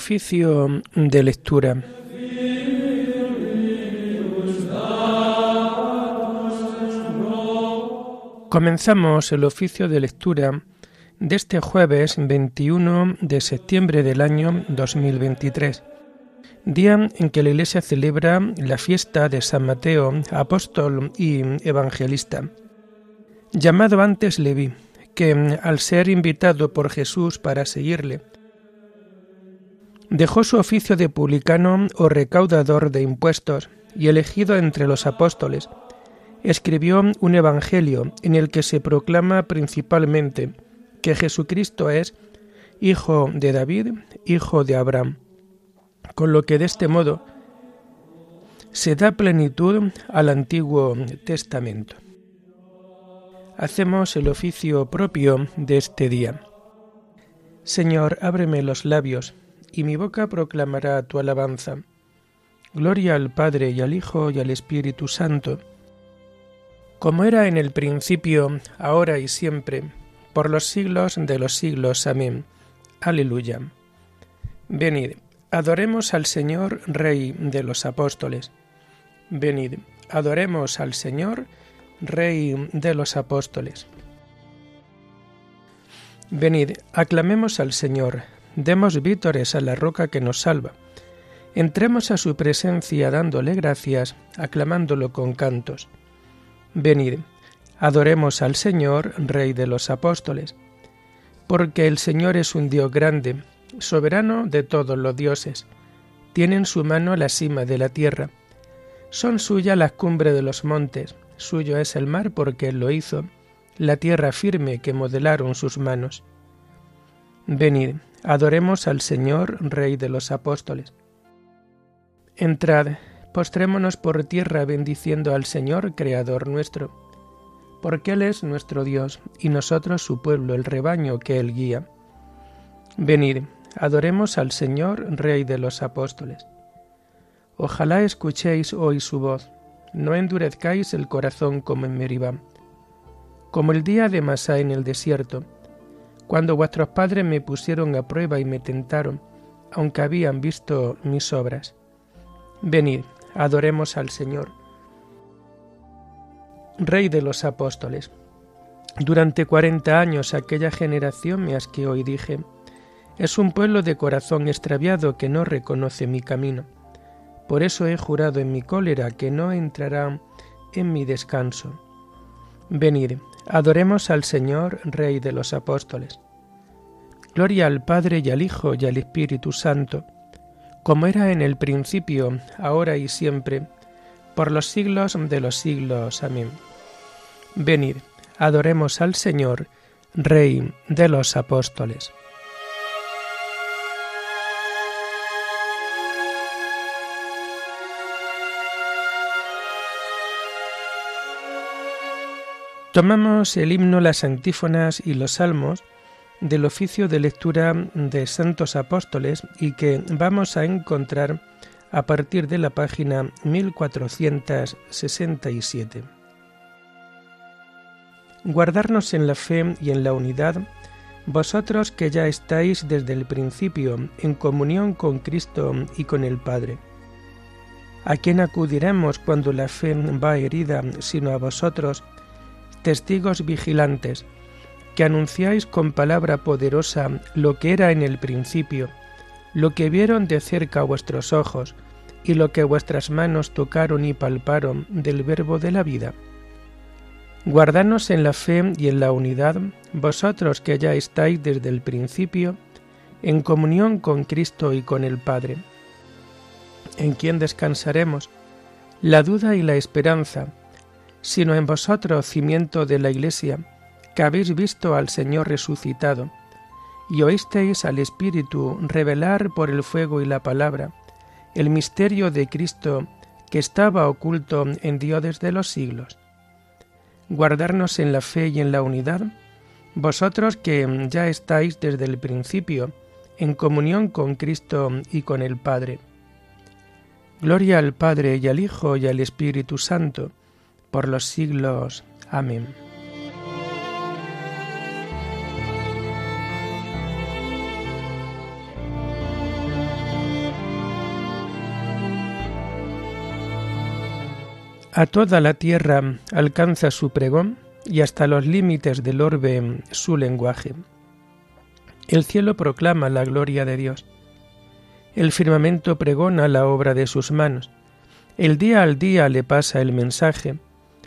Oficio de lectura. Comenzamos el oficio de lectura de este jueves 21 de septiembre del año 2023, día en que la Iglesia celebra la fiesta de San Mateo, apóstol y evangelista, llamado antes Leví, que al ser invitado por Jesús para seguirle, dejó su oficio de publicano o recaudador de impuestos y elegido entre los apóstoles, escribió un evangelio en el que se proclama principalmente que Jesucristo es hijo de David, hijo de Abraham, con lo que de este modo se da plenitud al Antiguo Testamento. Hacemos el oficio propio de este día. Señor, ábreme los labios, y mi boca proclamará tu alabanza. Gloria al Padre y al Hijo y al Espíritu Santo, como era en el principio, ahora y siempre, por los siglos de los siglos. Amén. Aleluya. Venid, adoremos al Señor, Rey de los apóstoles. Venid, adoremos al Señor, Rey de los apóstoles. Venid, aclamemos al Señor, demos vítores a la roca que nos salva. Entremos a su presencia dándole gracias, aclamándolo con cantos. Venid, adoremos al Señor, Rey de los apóstoles, porque el Señor es un Dios grande, soberano de todos los dioses. Tiene en su mano la cima de la tierra. Son suya las cumbres de los montes, suyo es el mar porque él lo hizo, la tierra firme que modelaron sus manos. Venid, adoremos al Señor, Rey de los apóstoles. Entrad, postrémonos por tierra bendiciendo al Señor, Creador nuestro, porque Él es nuestro Dios y nosotros su pueblo, el rebaño que Él guía. Venid, adoremos al Señor, Rey de los apóstoles. Ojalá escuchéis hoy su voz, no endurezcáis el corazón como en Meribá, como el día de Masá en el desierto, cuando vuestros padres me pusieron a prueba y me tentaron, aunque habían visto mis obras. Venid, adoremos al Señor. Rey de los apóstoles. Durante cuarenta años aquella generación me asqueó y dije, es un pueblo de corazón extraviado que no reconoce mi camino. Por eso he jurado en mi cólera que no entrará en mi descanso. Venid, adoremos al Señor, Rey de los apóstoles. Gloria al Padre y al Hijo y al Espíritu Santo como era en el principio, ahora y siempre, por los siglos de los siglos. Amén. Venid, adoremos al Señor, Rey de los apóstoles. Tomamos el himno, las antífonas y los salmos del oficio de lectura de Santos Apóstoles y que vamos a encontrar a partir de la página 1467. Guardarnos en la fe y en la unidad, vosotros que ya estáis desde el principio en comunión con Cristo y con el Padre. ¿A quién acudiremos cuando la fe va herida, sino a vosotros, testigos vigilantes? que anunciáis con palabra poderosa lo que era en el principio, lo que vieron de cerca vuestros ojos, y lo que vuestras manos tocaron y palparon del verbo de la vida. Guardanos en la fe y en la unidad, vosotros que ya estáis desde el principio, en comunión con Cristo y con el Padre. ¿En quién descansaremos? La duda y la esperanza, sino en vosotros, cimiento de la Iglesia, que habéis visto al Señor resucitado, y oísteis al Espíritu revelar por el fuego y la palabra el misterio de Cristo que estaba oculto en Dios desde los siglos. Guardarnos en la fe y en la unidad, vosotros que ya estáis desde el principio en comunión con Cristo y con el Padre. Gloria al Padre y al Hijo y al Espíritu Santo, por los siglos. Amén. A toda la tierra alcanza su pregón y hasta los límites del orbe su lenguaje. El cielo proclama la gloria de Dios. El firmamento pregona la obra de sus manos. El día al día le pasa el mensaje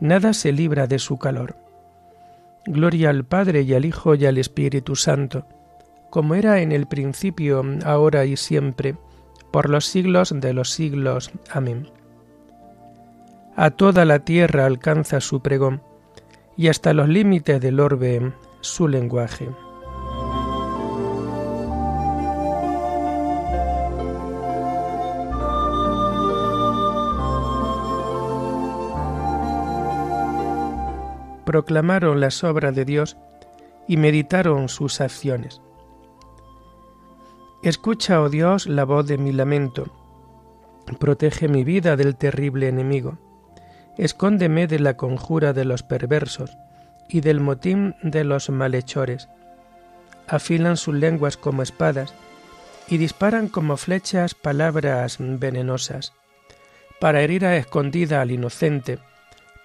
Nada se libra de su calor. Gloria al Padre y al Hijo y al Espíritu Santo, como era en el principio, ahora y siempre, por los siglos de los siglos. Amén. A toda la tierra alcanza su pregón, y hasta los límites del orbe su lenguaje. Proclamaron las obras de Dios y meditaron sus acciones. Escucha, oh Dios, la voz de mi lamento. Protege mi vida del terrible enemigo. Escóndeme de la conjura de los perversos y del motín de los malhechores. Afilan sus lenguas como espadas y disparan como flechas palabras venenosas, para herir a escondida al inocente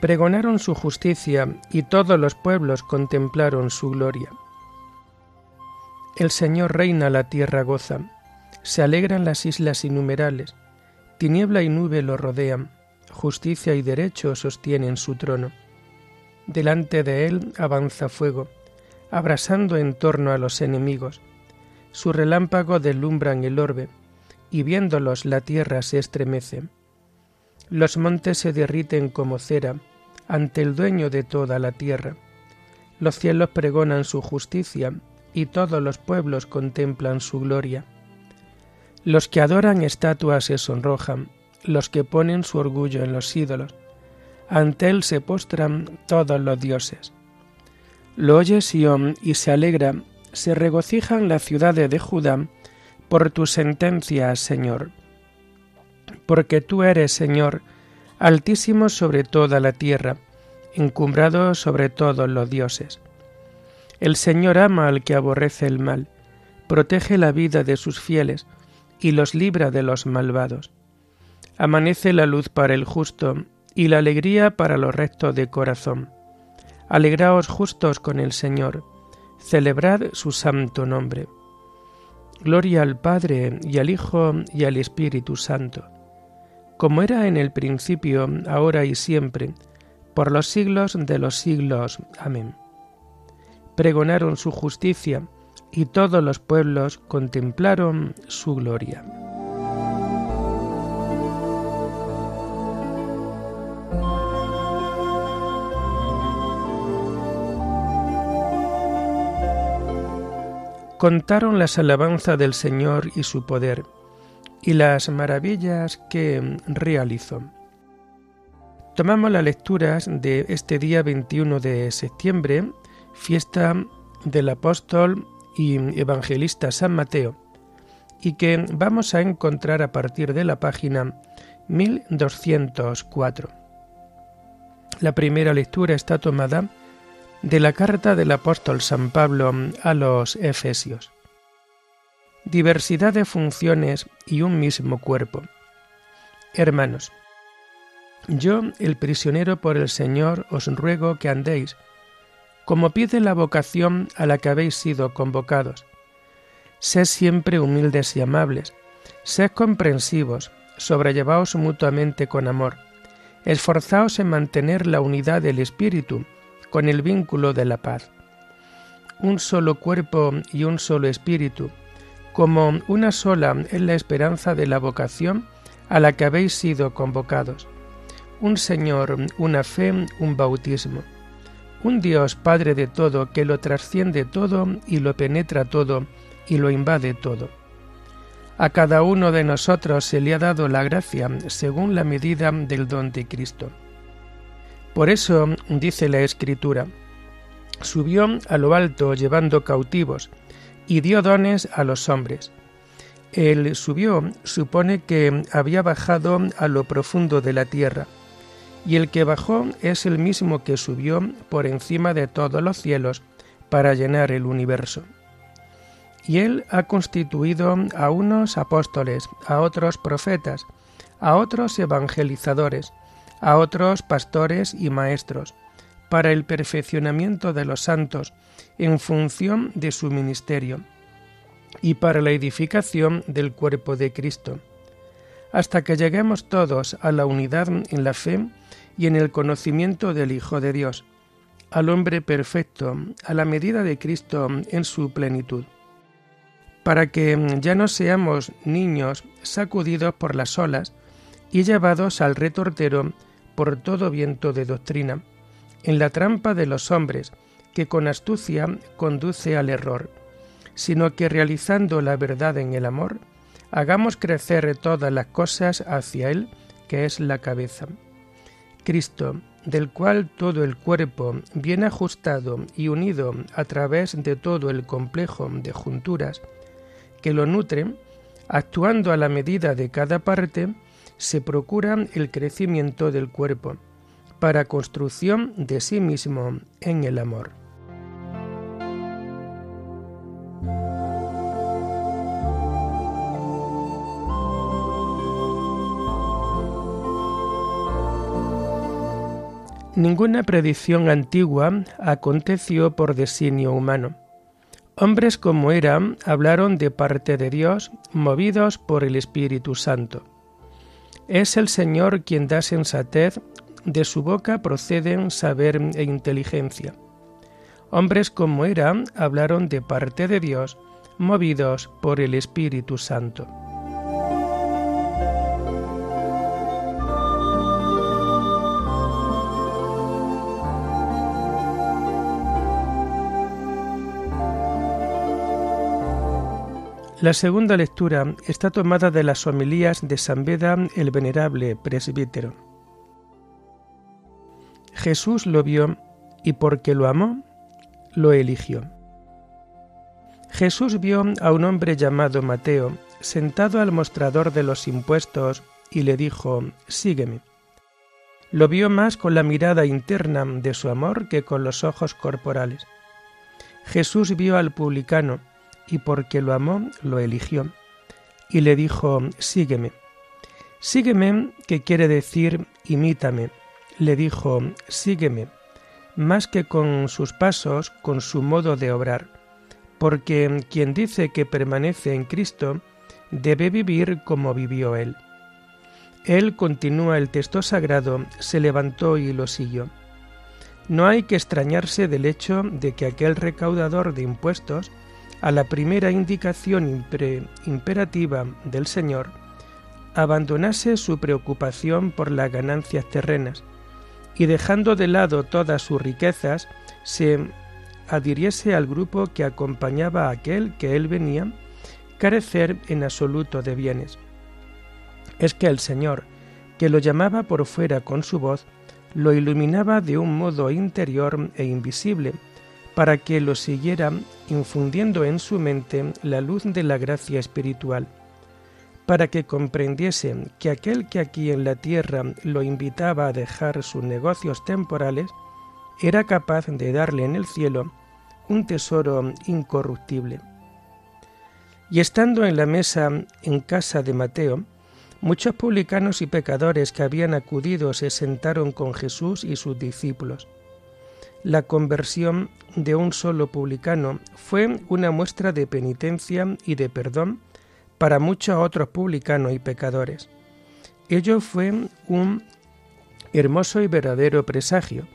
Pregonaron su justicia y todos los pueblos contemplaron su gloria. El Señor reina, la tierra goza, se alegran las islas innumerables, tiniebla y nube lo rodean, justicia y derecho sostienen su trono. Delante de él avanza fuego, abrasando en torno a los enemigos. Su relámpago deslumbran el orbe, y viéndolos la tierra se estremece. Los montes se derriten como cera ante el dueño de toda la tierra. Los cielos pregonan su justicia y todos los pueblos contemplan su gloria. Los que adoran estatuas se sonrojan, los que ponen su orgullo en los ídolos. Ante él se postran todos los dioses. Lo oye Sión y se alegra, se regocijan las ciudades de Judá por tu sentencia, Señor porque tú eres, Señor, altísimo sobre toda la tierra, encumbrado sobre todos los dioses. El Señor ama al que aborrece el mal, protege la vida de sus fieles y los libra de los malvados. Amanece la luz para el justo y la alegría para los rectos de corazón. Alegraos justos con el Señor, celebrad su santo nombre. Gloria al Padre y al Hijo y al Espíritu Santo como era en el principio, ahora y siempre, por los siglos de los siglos. Amén. Pregonaron su justicia, y todos los pueblos contemplaron su gloria. Contaron las alabanzas del Señor y su poder y las maravillas que realizó. Tomamos las lecturas de este día 21 de septiembre, fiesta del apóstol y evangelista San Mateo y que vamos a encontrar a partir de la página 1204. La primera lectura está tomada de la carta del apóstol San Pablo a los Efesios. Diversidad de funciones y un mismo cuerpo. Hermanos, yo, el prisionero por el Señor, os ruego que andéis, como pide la vocación a la que habéis sido convocados. Sed siempre humildes y amables, sed comprensivos, sobrellevaos mutuamente con amor, esforzaos en mantener la unidad del Espíritu, con el vínculo de la paz. Un solo cuerpo y un solo espíritu, como una sola es la esperanza de la vocación a la que habéis sido convocados. Un Señor, una fe, un bautismo. Un Dios Padre de todo que lo trasciende todo y lo penetra todo y lo invade todo. A cada uno de nosotros se le ha dado la gracia según la medida del don de Cristo. Por eso dice la Escritura, subió a lo alto llevando cautivos y dio dones a los hombres. El subió supone que había bajado a lo profundo de la tierra, y el que bajó es el mismo que subió por encima de todos los cielos para llenar el universo. Y él ha constituido a unos apóstoles, a otros profetas, a otros evangelizadores, a otros pastores y maestros, para el perfeccionamiento de los santos, en función de su ministerio, y para la edificación del cuerpo de Cristo, hasta que lleguemos todos a la unidad en la fe y en el conocimiento del Hijo de Dios, al hombre perfecto, a la medida de Cristo en su plenitud, para que ya no seamos niños sacudidos por las olas y llevados al retortero por todo viento de doctrina, en la trampa de los hombres, que con astucia conduce al error, sino que realizando la verdad en el amor, hagamos crecer todas las cosas hacia Él, que es la cabeza. Cristo, del cual todo el cuerpo, bien ajustado y unido a través de todo el complejo de junturas que lo nutren, actuando a la medida de cada parte, se procura el crecimiento del cuerpo, para construcción de sí mismo en el amor. Ninguna predicción antigua aconteció por designio humano. Hombres como eran hablaron de parte de Dios, movidos por el Espíritu Santo. Es el Señor quien da sensatez, de su boca proceden saber e inteligencia. Hombres como eran hablaron de parte de Dios, movidos por el Espíritu Santo. La segunda lectura está tomada de las homilías de San Beda el Venerable Presbítero. Jesús lo vio y porque lo amó, lo eligió. Jesús vio a un hombre llamado Mateo sentado al mostrador de los impuestos y le dijo, Sígueme. Lo vio más con la mirada interna de su amor que con los ojos corporales. Jesús vio al publicano y porque lo amó, lo eligió. Y le dijo, sígueme. Sígueme, que quiere decir, imítame. Le dijo, sígueme, más que con sus pasos, con su modo de obrar, porque quien dice que permanece en Cristo, debe vivir como vivió Él. Él, continúa el texto sagrado, se levantó y lo siguió. No hay que extrañarse del hecho de que aquel recaudador de impuestos a la primera indicación imperativa del Señor, abandonase su preocupación por las ganancias terrenas y dejando de lado todas sus riquezas, se adhiriese al grupo que acompañaba a aquel que él venía, carecer en absoluto de bienes. Es que el Señor, que lo llamaba por fuera con su voz, lo iluminaba de un modo interior e invisible, para que lo siguiera infundiendo en su mente la luz de la gracia espiritual, para que comprendiese que aquel que aquí en la tierra lo invitaba a dejar sus negocios temporales, era capaz de darle en el cielo un tesoro incorruptible. Y estando en la mesa en casa de Mateo, muchos publicanos y pecadores que habían acudido se sentaron con Jesús y sus discípulos. La conversión de un solo publicano fue una muestra de penitencia y de perdón para muchos otros publicanos y pecadores. Ello fue un hermoso y verdadero presagio,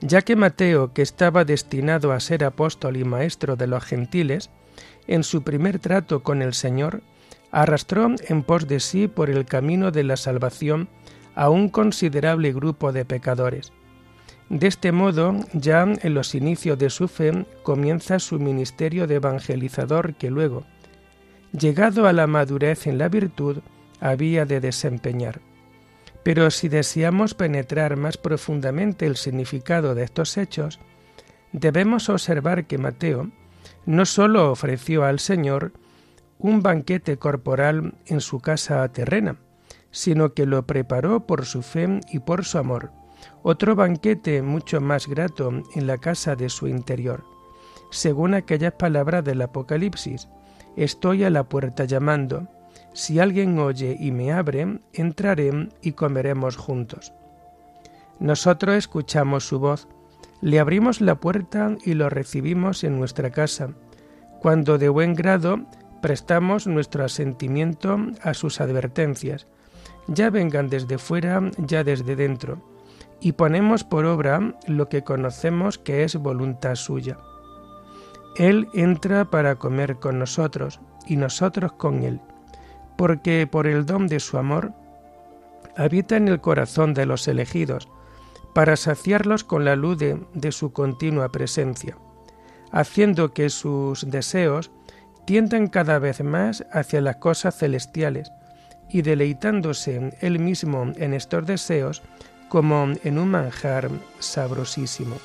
ya que Mateo, que estaba destinado a ser apóstol y maestro de los gentiles, en su primer trato con el Señor, arrastró en pos de sí por el camino de la salvación a un considerable grupo de pecadores. De este modo, ya en los inicios de su fe, comienza su ministerio de evangelizador que luego, llegado a la madurez en la virtud, había de desempeñar. Pero si deseamos penetrar más profundamente el significado de estos hechos, debemos observar que Mateo no sólo ofreció al Señor un banquete corporal en su casa terrena, sino que lo preparó por su fe y por su amor otro banquete mucho más grato en la casa de su interior. Según aquellas palabras del Apocalipsis, estoy a la puerta llamando, si alguien oye y me abre, entraré y comeremos juntos. Nosotros escuchamos su voz, le abrimos la puerta y lo recibimos en nuestra casa, cuando de buen grado prestamos nuestro asentimiento a sus advertencias, ya vengan desde fuera, ya desde dentro y ponemos por obra lo que conocemos que es voluntad suya. Él entra para comer con nosotros y nosotros con Él, porque por el don de su amor habita en el corazón de los elegidos, para saciarlos con la luz de, su continua presencia, haciendo que sus deseos tiendan cada vez más hacia las cosas celestiales, y deleitándose él mismo en estos deseos, como en un manjar sabrosísimo.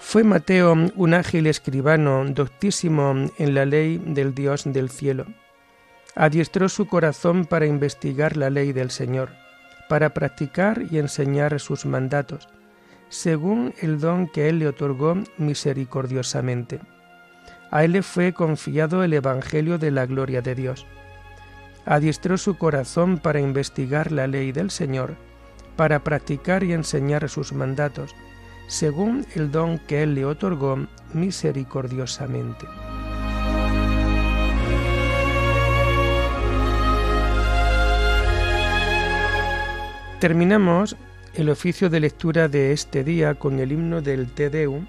Fue Mateo un ágil escribano, doctísimo en la ley del Dios del cielo. Adiestró su corazón para investigar la ley del Señor, para practicar y enseñar sus mandatos según el don que Él le otorgó misericordiosamente. A Él le fue confiado el Evangelio de la gloria de Dios. Adiestró su corazón para investigar la ley del Señor, para practicar y enseñar sus mandatos, según el don que Él le otorgó misericordiosamente. Terminamos el oficio de lectura de este día con el himno del Te Deum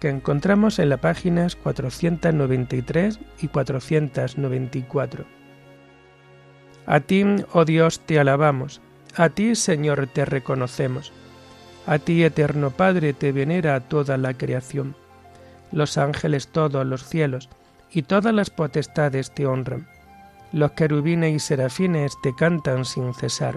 que encontramos en las páginas 493 y 494. A ti, oh Dios, te alabamos, a ti, Señor, te reconocemos, a ti, eterno Padre, te venera toda la creación, los ángeles todos, los cielos, y todas las potestades te honran, los querubines y serafines te cantan sin cesar.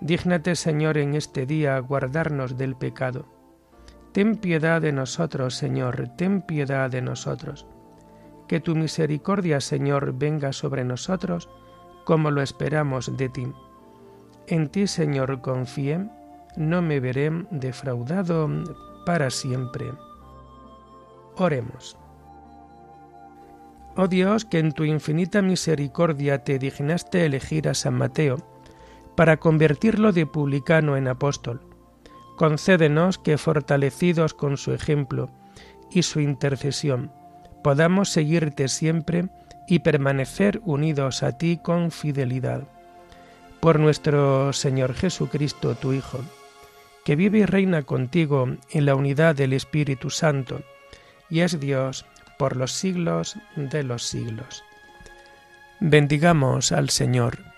Dígnate, Señor, en este día guardarnos del pecado. Ten piedad de nosotros, Señor, ten piedad de nosotros. Que tu misericordia, Señor, venga sobre nosotros, como lo esperamos de ti. En ti, Señor, confié, no me veré defraudado para siempre. Oremos. Oh Dios, que en tu infinita misericordia te dignaste elegir a San Mateo, para convertirlo de publicano en apóstol. Concédenos que, fortalecidos con su ejemplo y su intercesión, podamos seguirte siempre y permanecer unidos a ti con fidelidad. Por nuestro Señor Jesucristo, tu Hijo, que vive y reina contigo en la unidad del Espíritu Santo, y es Dios por los siglos de los siglos. Bendigamos al Señor.